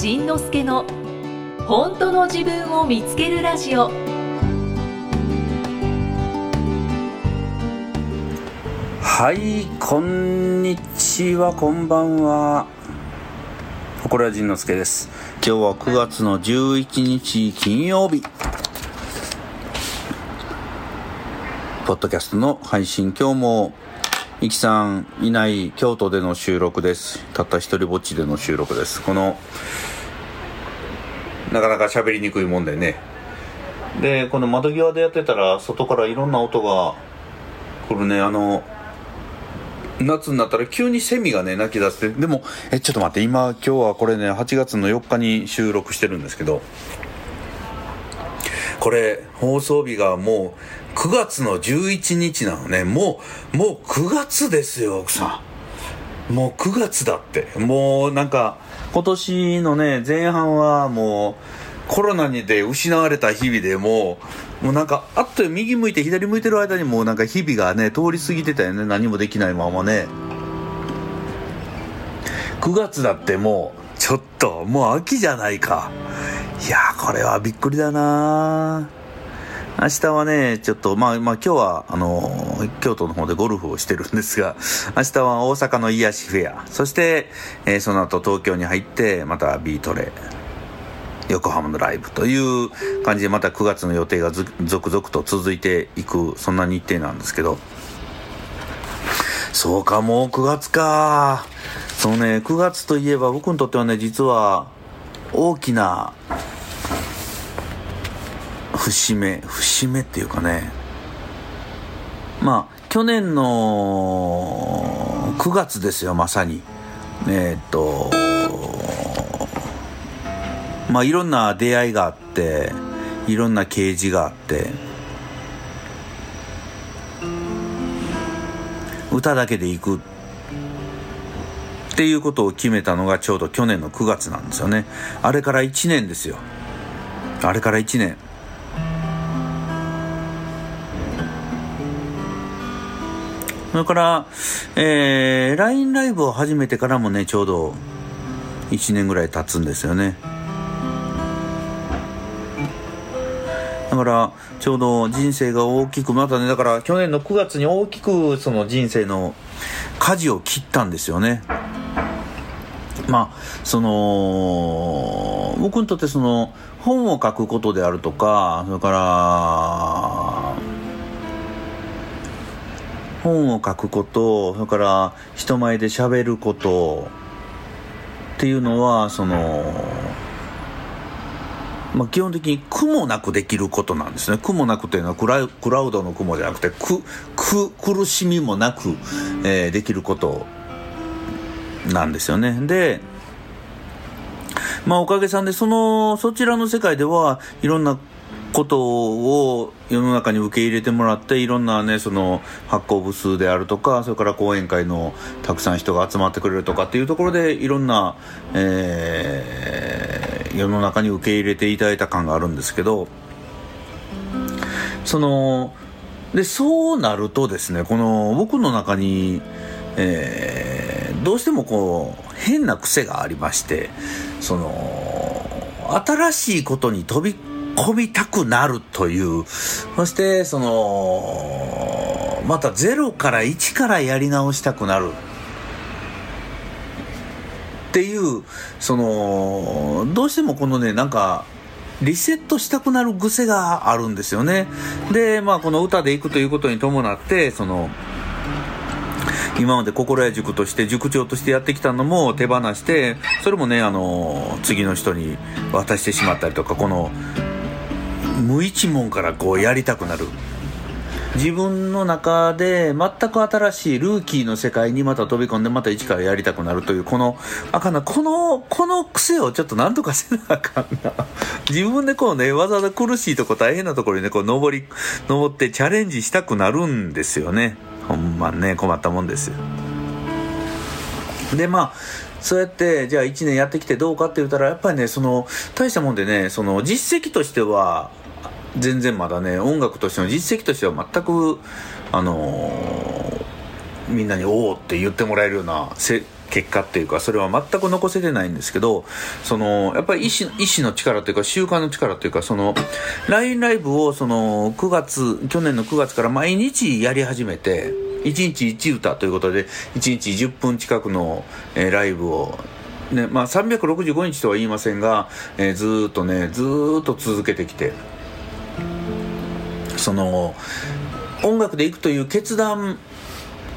仁之助の本当の自分を見つけるラジオ。はいこんにちはこんばんは。これは仁之助です。今日は9月の11日金曜日。ポッドキャストの配信今日もいきさんいない京都での収録です。たった一人ぼっちでの収録です。このなかなか喋りにくいもんでね。でこの窓際でやってたら外からいろんな音が来るね。あの夏になったら急にセミがね鳴き出して。でもえちょっと待って。今今日はこれね8月の4日に収録してるんですけど。これ放送日がもう9月の11日なのね。もうもう9月ですよ奥さん。もう9月だって。もうなんか今年のね前半はもうコロナにで失われた日々でもうもうなんかあっと右向いて左向いてる間にもうなんか日々がね通り過ぎてたよね。何もできないままね。9月だってもうちょっともう秋じゃないか。いやこれはびっくりだな明日はね、ちょっと、まあ、まあ、今日は、あの、京都の方でゴルフをしてるんですが、明日は大阪の癒しフェア、そして、えー、その後東京に入って、またビートレ、横浜のライブという感じで、また9月の予定が続々と続いていく、そんな日程なんですけど、そうか、もう9月か。そうね、9月といえば僕にとってはね、実は、大きな節目節目っていうかね。まあ去年の9月ですよまさに。えー、っとまあいろんな出会いがあっていろんな啓示があって。歌だけで行くっていうことを決めたのがちょうど去年の9月なんですよね。あれから1年ですよ。あれから1年。それから、えー、LINE ライブを始めてからもね、ちょうど1年ぐらい経つんですよね。だから、ちょうど人生が大きく、またね、だから去年の9月に大きくその人生の舵を切ったんですよね。まあ、その、僕にとってその、本を書くことであるとか、それから、本を書くことそれから人前で喋ることっていうのはその、まあ、基本的に苦もなくできることなんですね。苦もなくというのはクラクラウドの苦もじゃなくて苦苦苦しみもなく、えー、できることなんですよね。でまあおかげさんでそのそちらの世界ではいろんなことを世の中に受け入れてもらっていろんなねその発行部数であるとかそれから講演会のたくさん人が集まってくれるとかっていうところでいろんな、えー、世の中に受け入れていただいた感があるんですけどそのでそうなるとですねこの僕の中に、えー、どうしてもこう変な癖がありましてその新しいことに飛び込みたくなるという、そしてその、またゼロから1からやり直したくなる。っていう、その、どうしてもこのね、なんか、リセットしたくなる癖があるんですよね。で、まあこの歌でいくということに伴って、その、今まで心屋塾として塾長としてやってきたのも手放してそれもねあの次の人に渡してしまったりとかこの無一文からこうやりたくなる。自分の中で全く新しいルーキーの世界にまた飛び込んでまた一からやりたくなるというこのあかんなこのこの癖をちょっとなんとかせなあかんな。自分でこうねわざわざ苦しいとこ大変なところにねこう登り登ってチャレンジしたくなるんですよね。ほんまね困ったもんですよ。でまあそうやってじゃあ1年やってきてどうかって言ったらやっぱりねその大したもんでねその実績としては全然まだね音楽としての実績としては全くあのー、みんなに「おお」って言ってもらえるようなせ結果っていうかそれは全く残せてないんですけどそのやっぱり意志意志の力というか習慣の力というかその LINE ライブをその9月去年の9月から毎日やり始めて1日1歌ということで1日10分近くの、えー、ライブをねまあ、365日とは言いませんが、えー、ずっとねずっと続けてきてその音楽でいくという決断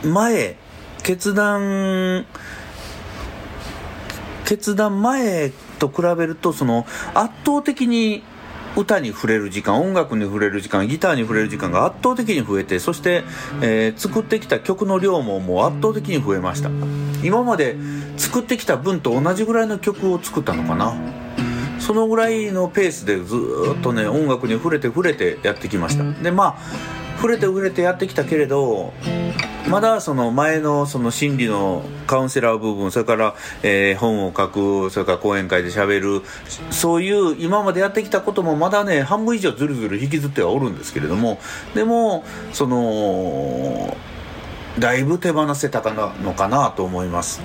前決断決断前と比べるとその圧倒的に歌に触れる時間音楽に触れる時間ギターに触れる時間が圧倒的に増えてそして、えー、作ってきた曲の量ももう圧倒的に増えました。今まで作ってきた分と同じぐらいの曲を作ったのかな。そのぐらいのペースでずっとね音楽に触れて触れてやってきました。でまあ触れて触れてやってきたけれどまだその前のその心理のカウンセラー部分それから、えー、本を書くそれから講演会でしゃべるそういう今までやってきたこともまだね半分以上ずるずる引きずってはおるんですけれどもでもそのだいぶ手放せたかなのかなと思います。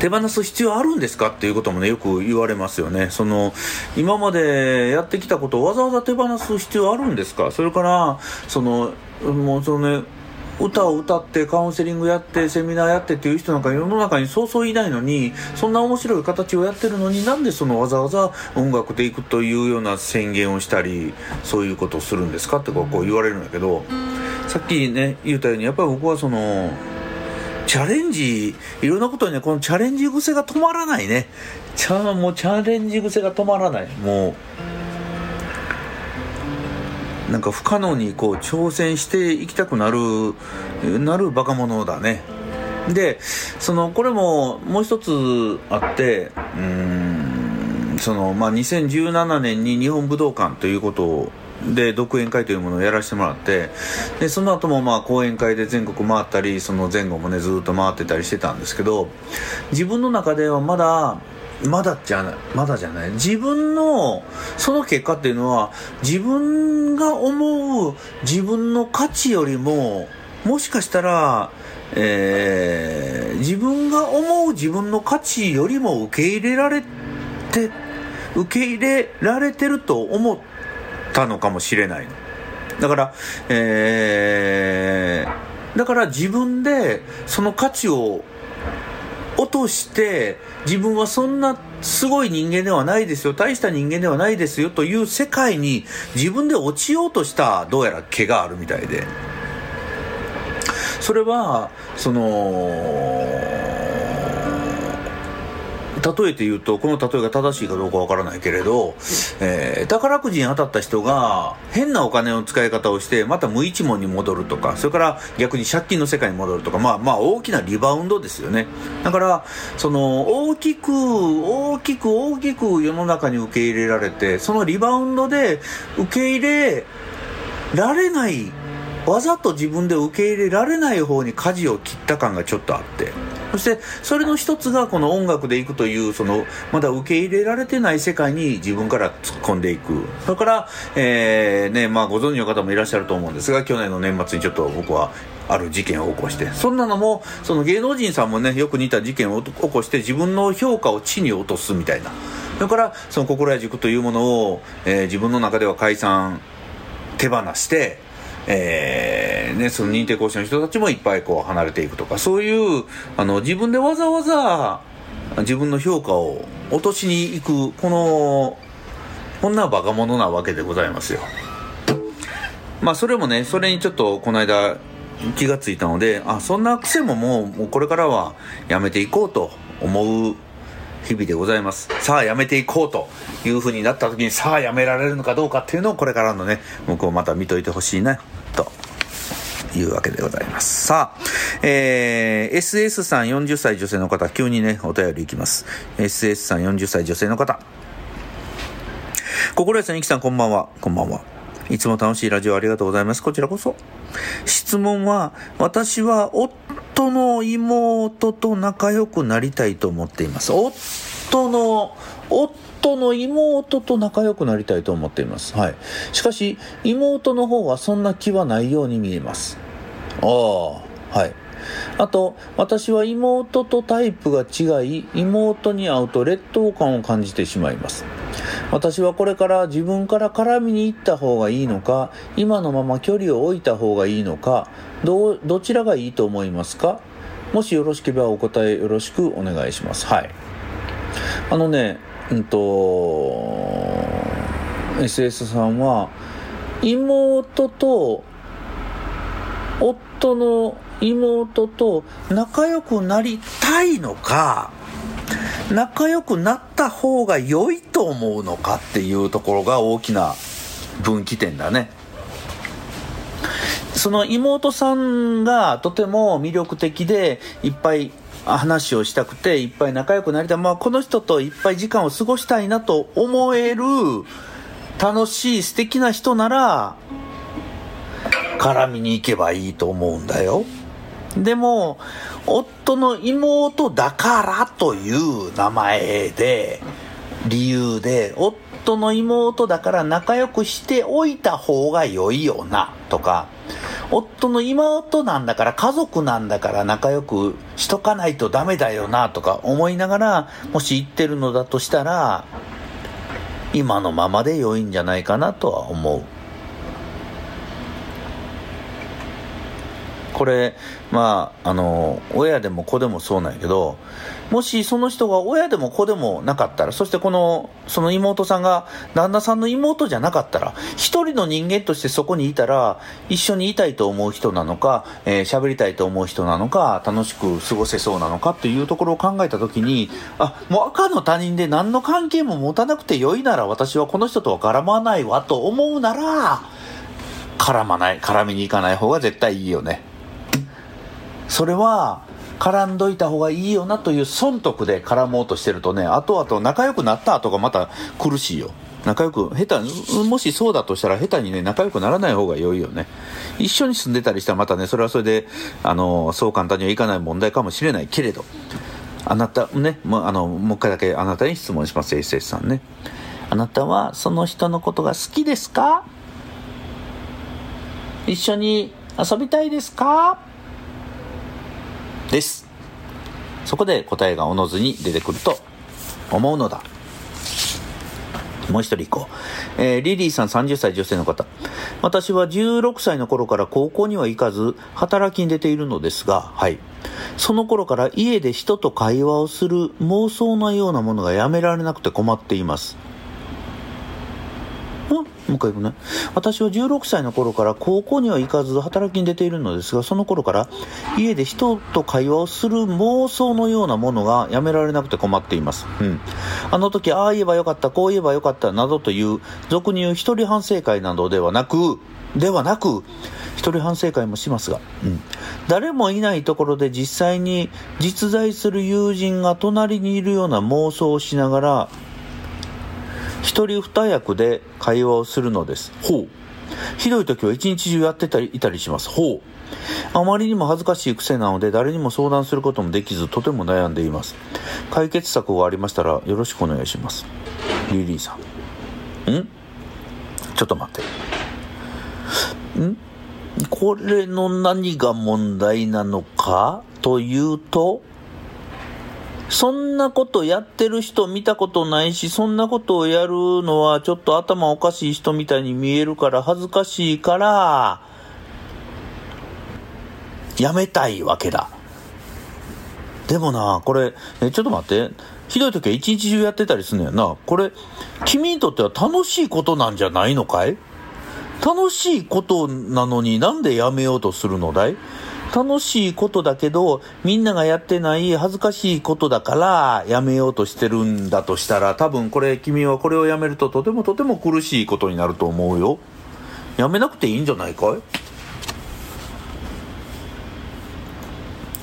手放す必要あるんですか？っていうこともねよく言われますよね。その今までやってきたことをわざわざ手放す必要あるんですか？それからそのもうそのね歌を歌ってカウンセリングやってセミナーやってっていう人なんか世の中にそうそういないのにそんな面白い形をやってるのになんでそのわざわざ音楽でいくというような宣言をしたりそういうことをするんですか？ってこう言われるんだけどさっきね言ったようにやっぱり僕はそのチャレンジ、いろんなことにね、このチャレンジ癖が止まらないね。チャもうチャレンジ癖が止まらない。もう、なんか不可能にこう挑戦していきたくなる、なるバカ者だね。で、その、これももう一つあって、うん、その、まあ、2017年に日本武道館ということをで独演会というものをやらせてもらってでその後もまあ講演会で全国回ったりその前後もねずっと回ってたりしてたんですけど自分の中ではまだまだじゃないまだじゃない。自分のその結果っていうのは自分が思う自分の価値よりももしかしたらえー、自分が思う自分の価値よりも受け入れられて受け入れられてると思ってたのかもしれないだから、えー、だから自分でその価値を落として自分はそんなすごい人間ではないですよ大した人間ではないですよという世界に自分で落ちようとしたどうやら毛があるみたいで。それはその例えて言うとこの例えが正しいかどうかわからないけれど、えー、宝くじに当たった人が変なお金の使い方をしてまた無一文に戻るとかそれから逆に借金の世界に戻るとかまあまあ大きなリバウンドですよね。だからその大きく大きく大きく世の中に受け入れられてそのリバウンドで受け入れられないわざと自分で受け入れられない方に舵を切った感がちょっとあってそしてそれの一つがこの音楽でいくというそのまだ受け入れられてない世界に自分から突っ込んでいく。それから、えーねまあ、ご存知の方もいらっしゃると思うんですが去年の年末にちょっと僕はある事件を起こして。そんなのもその芸能人さんもねよく似た事件を起こして自分の評価を地に落とすみたいな。だからその心や塾というものを、えー、自分の中では解散手放してえー、ね、その認定講師の人たちもいっぱいこう離れていくとか、そういう、あの、自分でわざわざ自分の評価を落としに行く、この、こんなバカ者なわけでございますよ。まあ、それもね、それにちょっとこの間気がついたので、あ、そんな癖ももう、もうこれからはやめていこうと思う日々でございます。さあやめていこうという風になった時にさあやめられるのかどうかっていうのをこれからのね、僕をまた見といてほしいな、というわけでございます。さあ、えー、SS さん40歳女性の方、急にね、お便りいきます。SS さん40歳女性の方。心屋さん、ゆきさん、こんばんは。こんばんは。いつも楽しいラジオありがとうございます。こちらこそ。質問は、私は夫の妹と仲良くなりたいと思っています。夫の、夫の妹と仲良くなりたいと思っています。はい。しかし、妹の方はそんな気はないように見えます。ああ、はい。あと、私は妹とタイプが違い、妹に会うと劣等感を感じてしまいます。私はこれから自分から絡みに行った方がいいのか、今のまま距離を置いた方がいいのか、どどちらがいいと思いますか？もしよろしければお答えよろしくお願いします。はい。あのね、うんと、SS さんは、妹と、夫の妹と仲良くなりたいのか、仲良くなった方が良いと思うのかっていうところが大きな分岐点だね。その妹さんがとても魅力的でいっぱい話をしたくていっぱい仲良くなりたい、まあ、この人といっぱい時間を過ごしたいなと思える楽しい素敵な人なら絡みに行けばいいと思うんだよ。でも、夫の妹だからという名前で、理由で、夫夫の妹だから仲良くしておいた方が良いよな、とか、夫の妹なんだから家族なんだから仲良くしとかないとダメだよな、とか思いながら、もし言ってるのだとしたら、今のままで良いんじゃないかなとは思う。これ、まあ、あの、親でも子でもそうなんやけど、もしその人が親でも子でもなかったら、そしてこの、その妹さんが旦那さんの妹じゃなかったら、一人の人間としてそこにいたら、一緒にいたいと思う人なのか、えー、喋りたいと思う人なのか、楽しく過ごせそうなのかっていうところを考えたときに、あ、もう赤の他人で何の関係も持たなくてよいなら私はこの人とは絡まないわと思うなら、絡まない、絡みに行かない方が絶対いいよね。それは絡んどいた方がいいよなという損得で絡もうとしてるとね後々仲良くなった後がまた苦しいよ。仲良く下手もしそうだとしたら下手にね仲良くならない方が良いよね。一緒に住んでたりしたらまたねそれはそれであのそう簡単にはいかない問題かもしれないけれど。あなたねもうあのもう一回だけあなたに質問します SS さんね。あなたはその人のことが好きですか？一緒に遊びたいですか？です。そこで答えがおのずに出てくると思うのだ。もう一人行こう。えー、リリーさん30歳女性の方。私は16歳の頃から高校には行かず、働きに出ているのですが、はい。その頃から家で人と会話をする妄想のようなものがやめられなくて困っています。もう一回行くね。私は16歳の頃から高校には行かず働きに出ているのですが、その頃から家で人と会話をする妄想のようなものがやめられなくて困っています。うん。あの時、ああ言えばよかった、こう言えばよかった、などという、俗に言う一人反省会などではなく、ではなく、一人反省会もしますが、うん。誰もいないところで実際に実在する友人が隣にいるような妄想をしながら、一人二役で会話をするのです。ほう。ひどい時は一日中やってたり、いたりします。ほう。あまりにも恥ずかしい癖なので誰にも相談することもできずとても悩んでいます。解決策がありましたらよろしくお願いします。リリーさん。ん？ちょっと待って。ん？これの何が問題なのかというと、そんなことやってる人見たことないし、そんなことをやるのはちょっと頭おかしい人みたいに見えるから恥ずかしいから、やめたいわけだ。でもな、これ、え、ちょっと待って。ひどい時は一日中やってたりすんのよな。これ、君にとっては楽しいことなんじゃないのかい？楽しいことなのになんでやめようとするのだい？楽しいことだけど、みんながやってない恥ずかしいことだからやめようとしてるんだとしたら、多分これ、君はこれをやめるととてもとても苦しいことになると思うよ。やめなくていいんじゃないか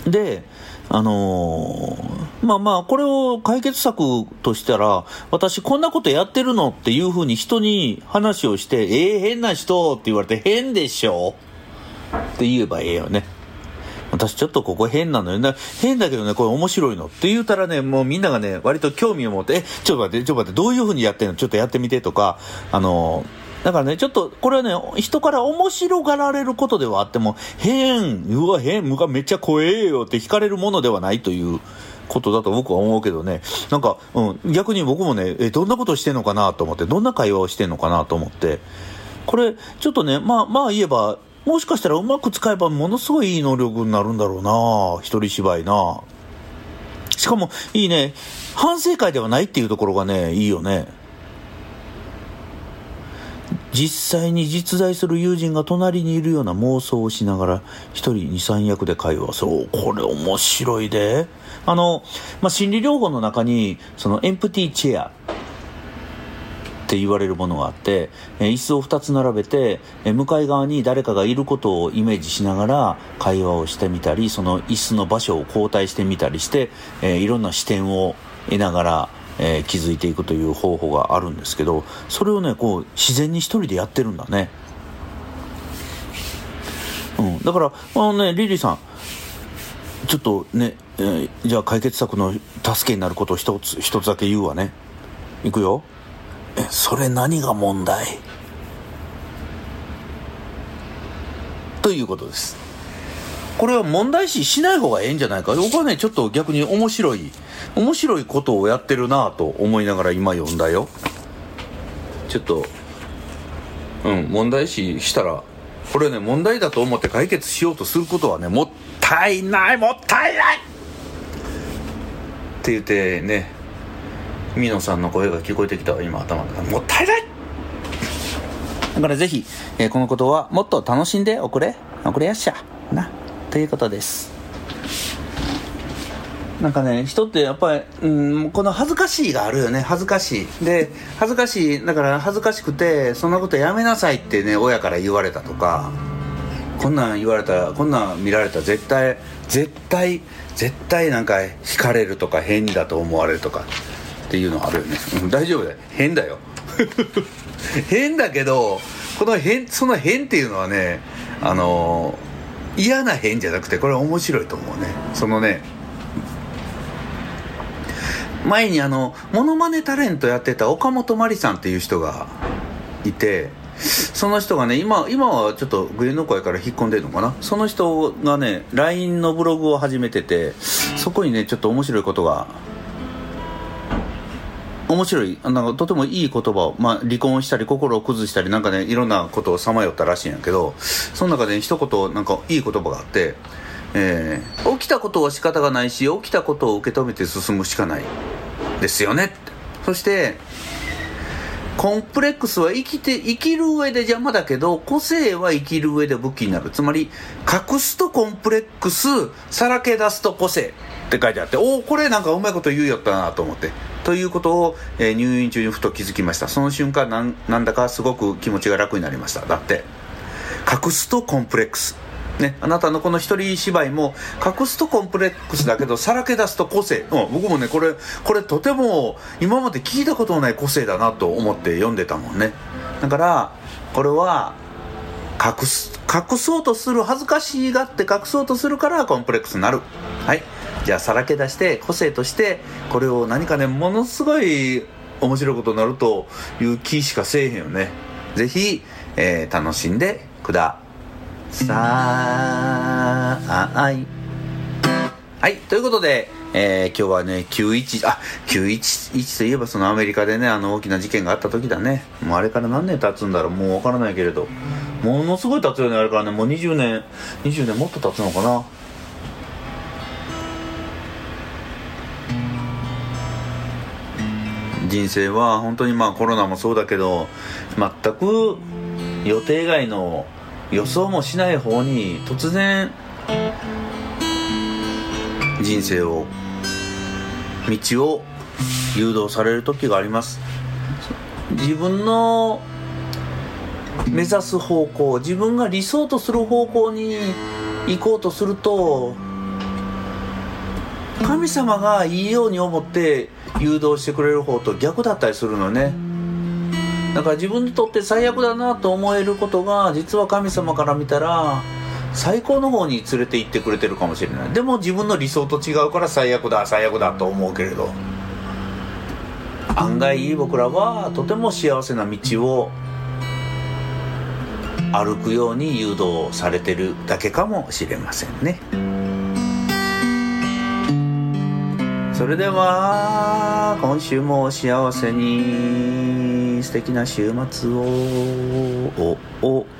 い？で、あのー、まあまあ、これを解決策としたら、私こんなことやってるのっていうふうに人に話をして、ええー、変な人って言われて変でしょ？って言えばええよね。私ちょっとここ変なのよね。変だけどね、これ面白いの。って言うたらね、もうみんながね、割と興味を持って、え、ちょっと待って、ちょっと待って、どういう風にやってんの？ちょっとやってみてとか、あの、だからね、ちょっと、これはね、人から面白がられることではあっても、変、うわ、変、むかめっちゃ怖えよって惹かれるものではないということだと僕は思うけどね、なんか、うん、逆に僕もね、え、どんなことしてんのかなと思って、どんな会話をしてんのかなと思って、これ、ちょっとね、まあ、まあ言えば、もしかしたらうまく使えばものすごいいい能力になるんだろうな一人芝居な。しかも、いいね、反省会ではないっていうところがね、いいよね。実際に実在する友人が隣にいるような妄想をしながら一人二三役で会話そうこれ面白いで。あの、まあ、心理療法の中にそのエンプティーチェア。って言われるものがあって、え椅子を2つ並べて、え向かい側に誰かがいることをイメージしながら会話をしてみたりその椅子の場所を交代してみたりして、えいろんな視点を得ながらえー、気づいていくという方法があるんですけどそれをねこう自然に一人でやってるんだね、うん、だからあのねリリーさんちょっとね、えー、じゃあ解決策の助けになることを一つ一つだけ言うわね。いくよ。それ何が問題？ということです。これは問題視しない方がええんじゃないか？僕はねちょっと逆に面白い面白いことをやってるなと思いながら今読んだよ。ちょっとうん問題視したらこれね問題だと思って解決しようとすることはねもったいないもったいないって言ってね美濃さんの声が聞こえてきたわ今頭の中もったいないだからぜひ、えー、このことはもっと楽しんでおくれおくれやっしゃな。ということです。なんかね人ってやっぱり、うん、この恥ずかしいがあるよね。恥ずかしい。で恥ずかしいだから恥ずかしくてそんなことやめなさいってね親から言われたとかこんなん言われたらこんなん見られたら絶対絶対絶対なんか惹かれるとか変だと思われるとかっていうのあるよね、うん、大丈夫だよ。変だよ。変だけどこの変その変っていうのはねあの嫌な変じゃなくてこれ面白いと思うね。そのね前にあのモノマネタレントやってた岡本真理さんっていう人がいてその人がね今今はちょっと芸能界から引っ込んでるのかな？その人がね LINE のブログを始めててそこにねちょっと面白いことが面白い。なんかとてもいい言葉を、まあ、離婚したり心を崩したりなんかねいろんなことをさまよったらしいんやけどその中で、ね、一言なんかいい言葉があってえー、起きたことは仕方がないし起きたことを受け止めて進むしかないですよね。そしてコンプレックスは生きて生きる上で邪魔だけど個性は生きる上で武器になる。つまり隠すとコンプレックスさらけ出すと個性。って書いてあっておおこれなんかうまいこと言うよったなと思って。ということを、えー、入院中にふと気づきました。その瞬間なんなんだかすごく気持ちが楽になりました。だって隠すとコンプレックス。ね、あなたのこの一人芝居も隠すとコンプレックスだけどさらけ出すと個性、うん、僕もねこれこれとても今まで聞いたことのない個性だなと思って読んでたもんね。だからこれは隠す。隠そうとする恥ずかしいがって隠そうとするからコンプレックスになる。はい。じゃあさらけ出して個性としてこれを何かねものすごい面白いことになるという気しかせえへんよね。ぜひ、えー、楽しんでください。はいということで、えー、今日はね911あ911といえばそのアメリカでねあの大きな事件があった時だね。もうあれから何年経つんだろうもうわからないけれど。ものすごい経つよねあれからね。もう20年20年もっと経つのかな。人生は本当にまあコロナもそうだけど全く予定外の予想もしない方に突然人生を道を誘導される時があります。自分の目指す方向自分が理想とする方向に行こうとすると神様がいいように思って誘導してくれる方と逆だったりするのね。だから自分にとって最悪だなと思えることが実は神様から見たら最高の方に連れて行ってくれてるかもしれない。でも自分の理想と違うから最悪だ。最悪だと思うけれど。案外僕らはとても幸せな道を歩くように誘導されてるだけかもしれませんね。それでは今週もお幸せに。素敵な週末を。おお。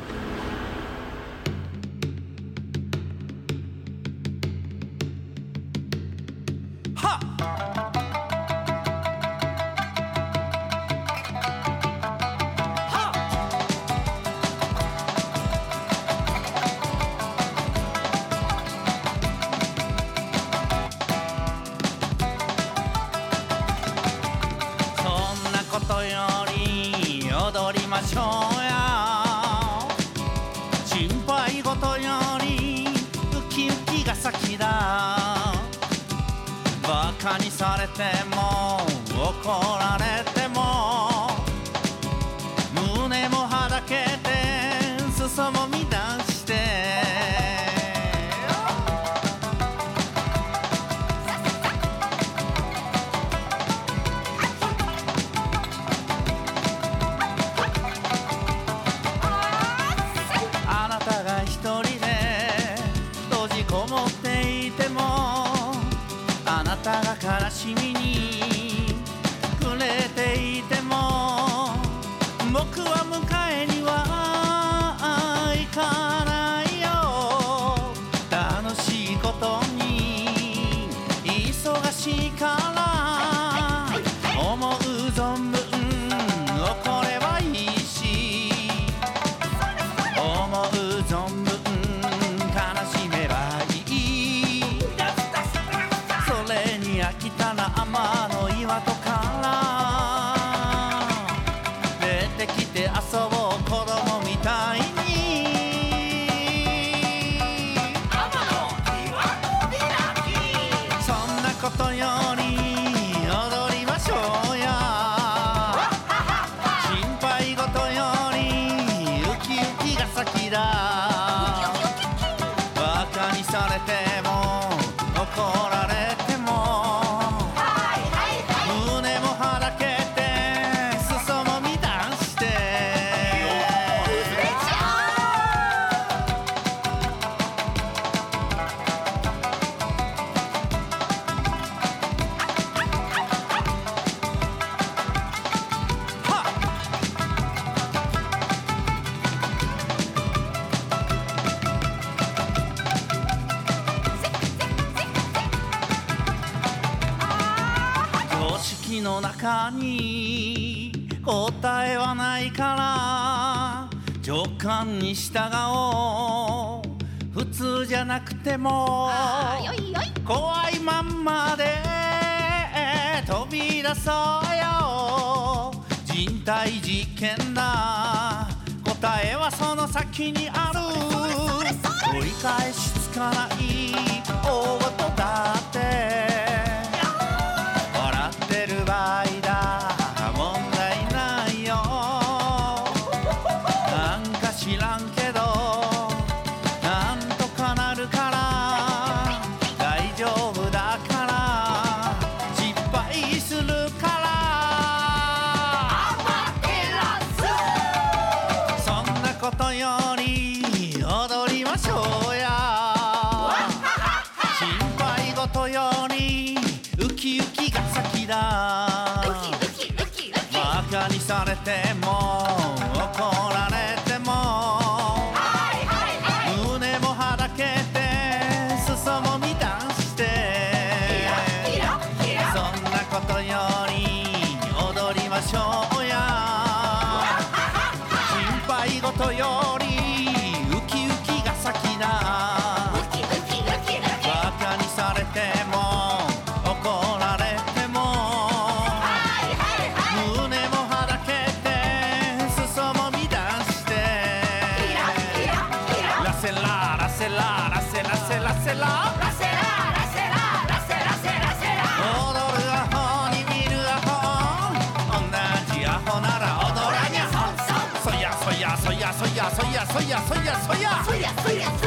ても怒られても胸もはだけて裾も乱して。あなたが一人で閉じこもっていてもあなたが悲しみに暮れていても僕は迎えには行かないよ。楽しいことに忙しいから。答えはないから直感に従おう。普通じゃなくても怖いまんまで飛び出そうよ。人体実験だ。答えはその先にある。取り返しつかない大事だってセラセラ踊るアホに見るアホ。同じアホなら踊らにゃ。そやそやそやそやそや。そやそやそや